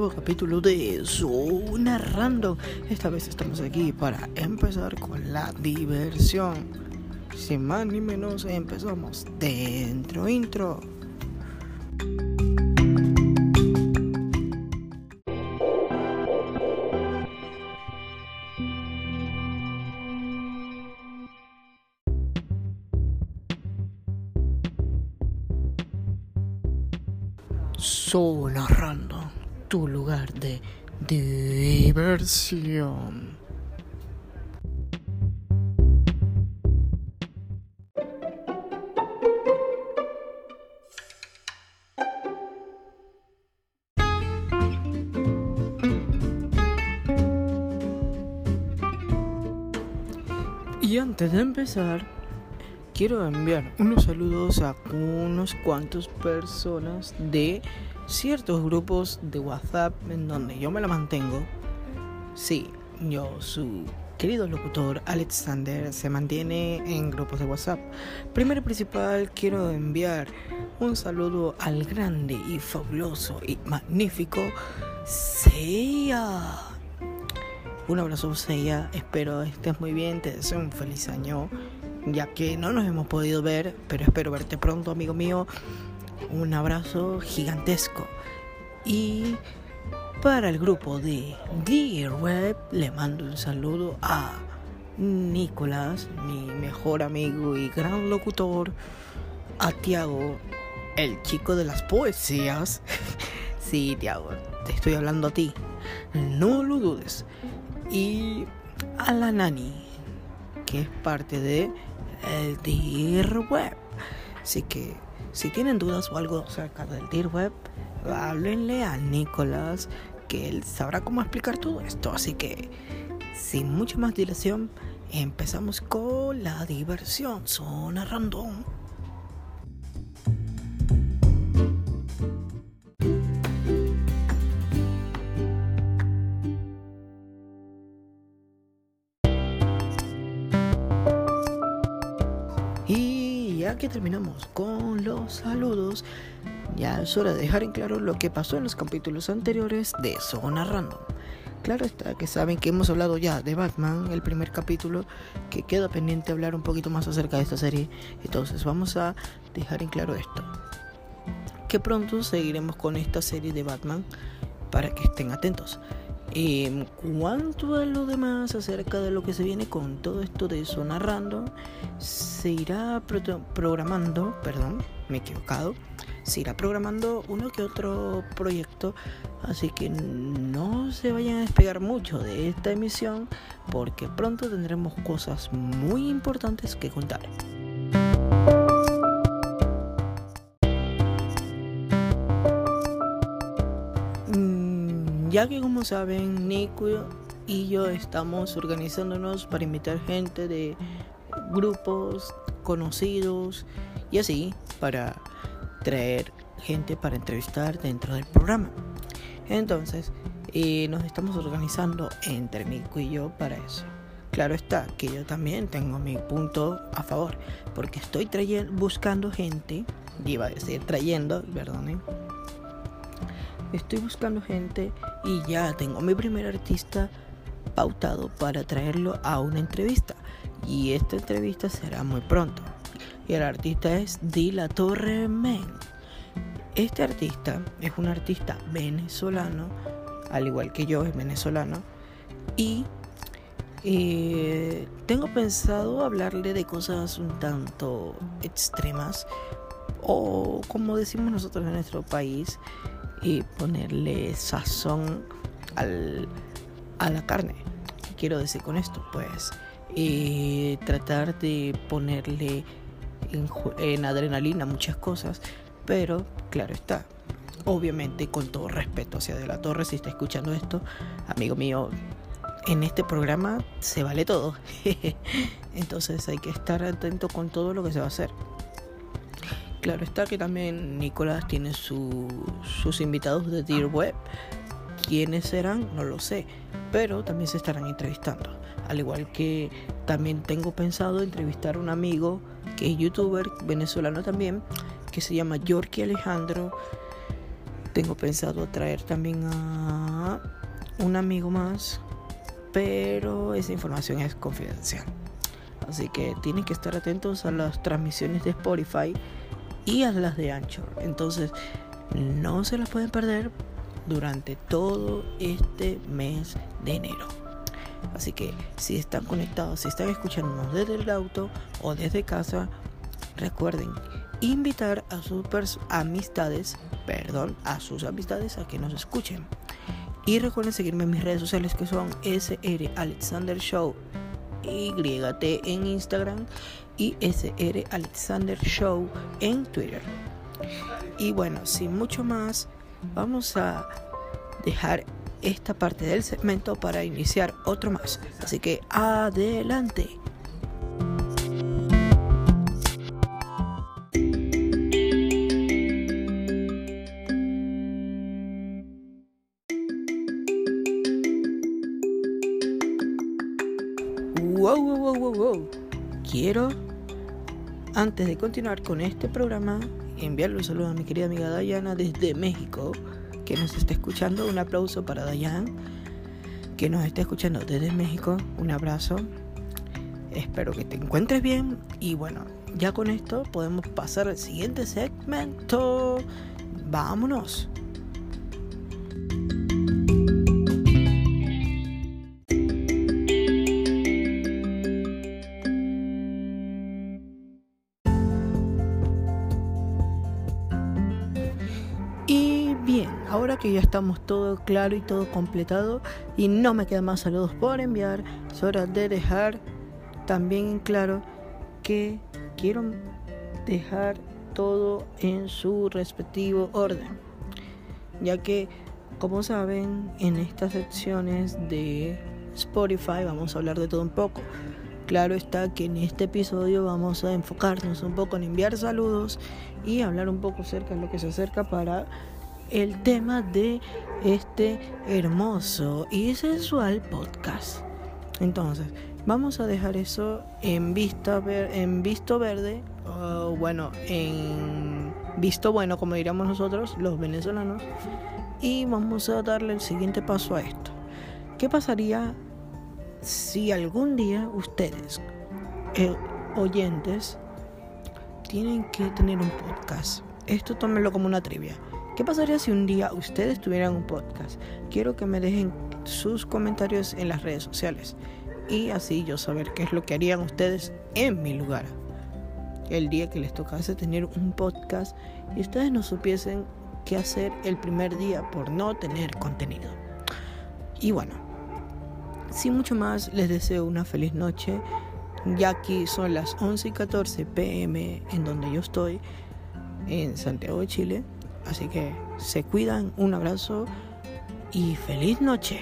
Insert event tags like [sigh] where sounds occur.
nuevo capítulo de Zona Random. Esta vez estamos aquí para empezar con la diversión. Sin más ni menos, empezamos dentro intro. Zona Random, tu lugar de diversión. Y antes de empezar, quiero enviar unos saludos a unos cuantos personas de ciertos grupos de WhatsApp en donde yo me la mantengo. Sí, yo, su querido locutor Alexander, se mantiene en grupos de WhatsApp. Primero principal, quiero enviar un saludo al grande y fabuloso y magnífico Seiya. Un abrazo, Seiya. Espero estés muy bien. Te deseo un feliz año. Ya que no nos hemos podido ver, pero espero verte pronto, amigo mío. Un abrazo gigantesco. Y para el grupo de Dear Web, le mando un saludo a Nicolás, mi mejor amigo y gran locutor. A Tiago, el chico de las poesías. [laughs] sí, Tiago, te estoy hablando a ti. No lo dudes y a la Nani, que es parte de el Dear Web. Así que si tienen dudas o algo acerca del Dear Web, háblenle a Nicolás, que él sabrá cómo explicar todo esto. Así que sin mucha más dilación, empezamos con la diversión. Zona random. Que terminamos con los saludos, ya es hora de dejar en claro lo que pasó en los capítulos anteriores de Zona Random. Claro está que saben que hemos hablado ya de Batman, el primer capítulo, que queda pendiente hablar un poquito más acerca de esta serie. Entonces vamos a dejar en claro esto. Que pronto seguiremos con esta serie de Batman para que estén atentos. En cuanto a lo demás acerca de lo que se viene con todo esto de zona random, se irá pro programando, perdón, me he equivocado, se irá programando uno que otro proyecto, así que no se vayan a despegar mucho de esta emisión porque pronto tendremos cosas muy importantes que contar. Ya que como saben, Nico y yo estamos organizándonos para invitar gente de grupos conocidos y así para traer gente para entrevistar dentro del programa. Entonces, eh, nos estamos organizando entre Nico y yo para eso. Claro está que yo también tengo mi punto a favor, porque estoy trayendo, buscando gente, iba a decir trayendo, perdonen, estoy buscando gente y ya tengo mi primer artista pautado para traerlo a una entrevista. Y esta entrevista será muy pronto. Y el artista es Dila Torre Men. Este artista es un artista venezolano, al igual que yo es venezolano. Y eh, tengo pensado hablarle de cosas un tanto extremas. O como decimos nosotros en nuestro país, y ponerle sazón al, a la carne. ¿Qué quiero decir con esto? Pues eh, tratar de ponerle en, en, adrenalina muchas cosas, pero claro está. Obviamente con todo respeto hacia De la Torre, si está escuchando esto, amigo mío, en este programa se vale todo. [laughs] Entonces hay que estar atento con todo lo que se va a hacer. Claro está que también Nicolás tiene su, sus invitados de Dear Web. ¿Quiénes serán? No lo sé. Pero también se estarán entrevistando. Al igual que también tengo pensado entrevistar a un amigo que es youtuber venezolano también, que se llama Yorkie Alejandro. Tengo pensado traer también a un amigo más, pero esa información es confidencial. Así que tienen que estar atentos a las transmisiones de Spotify y a las de Anchor. Entonces, no se las pueden perder durante todo este mes de enero. Así que si están conectados, si están escuchándonos desde el auto o desde casa, recuerden invitar a sus amistades, perdón, a sus amistades a que nos escuchen. Y recuerden seguirme en mis redes sociales que son SR Alexander Show YT en Instagram y SR Alexander Show en Twitter. Y bueno, sin mucho más, vamos a dejar esta parte del segmento para iniciar otro más. Así que adelante. Wow, wow, wow, wow, Quiero, antes de continuar con este programa, enviarle un saludo a mi querida amiga Dayana desde México, que nos está escuchando. Un aplauso para Dayan, que nos está escuchando desde México. Un abrazo. Espero que te encuentres bien. Y bueno, ya con esto podemos pasar al siguiente segmento. Vámonos. Que ya estamos todo claro y todo completado. Y no me quedan más saludos por enviar, es hora de dejar también en claro que quiero dejar todo en su respectivo orden, ya que como saben en estas secciones de Spotify vamos a hablar de todo un poco. Claro está que en este episodio vamos a enfocarnos un poco en enviar saludos y hablar un poco acerca de lo que se acerca para el tema de este hermoso y sensual podcast. Entonces, vamos a dejar eso en vista en visto verde, o bueno, en visto bueno, como diríamos nosotros, los venezolanos, y vamos a darle el siguiente paso a esto. ¿Qué pasaría si algún día ustedes, eh, oyentes, tienen que tener un podcast? Esto tómenlo como una trivia. ¿Qué pasaría si un día ustedes tuvieran un podcast? Quiero que me dejen sus comentarios en las redes sociales y así yo saber qué es lo que harían ustedes en mi lugar. El día que les tocase tener un podcast y ustedes no supiesen qué hacer el primer día por no tener contenido. Y bueno, sin mucho más, les deseo una feliz noche. Ya aquí son las 11 y 14 pm en donde yo estoy, en Santiago de Chile. Así que se cuidan, un abrazo y feliz noche.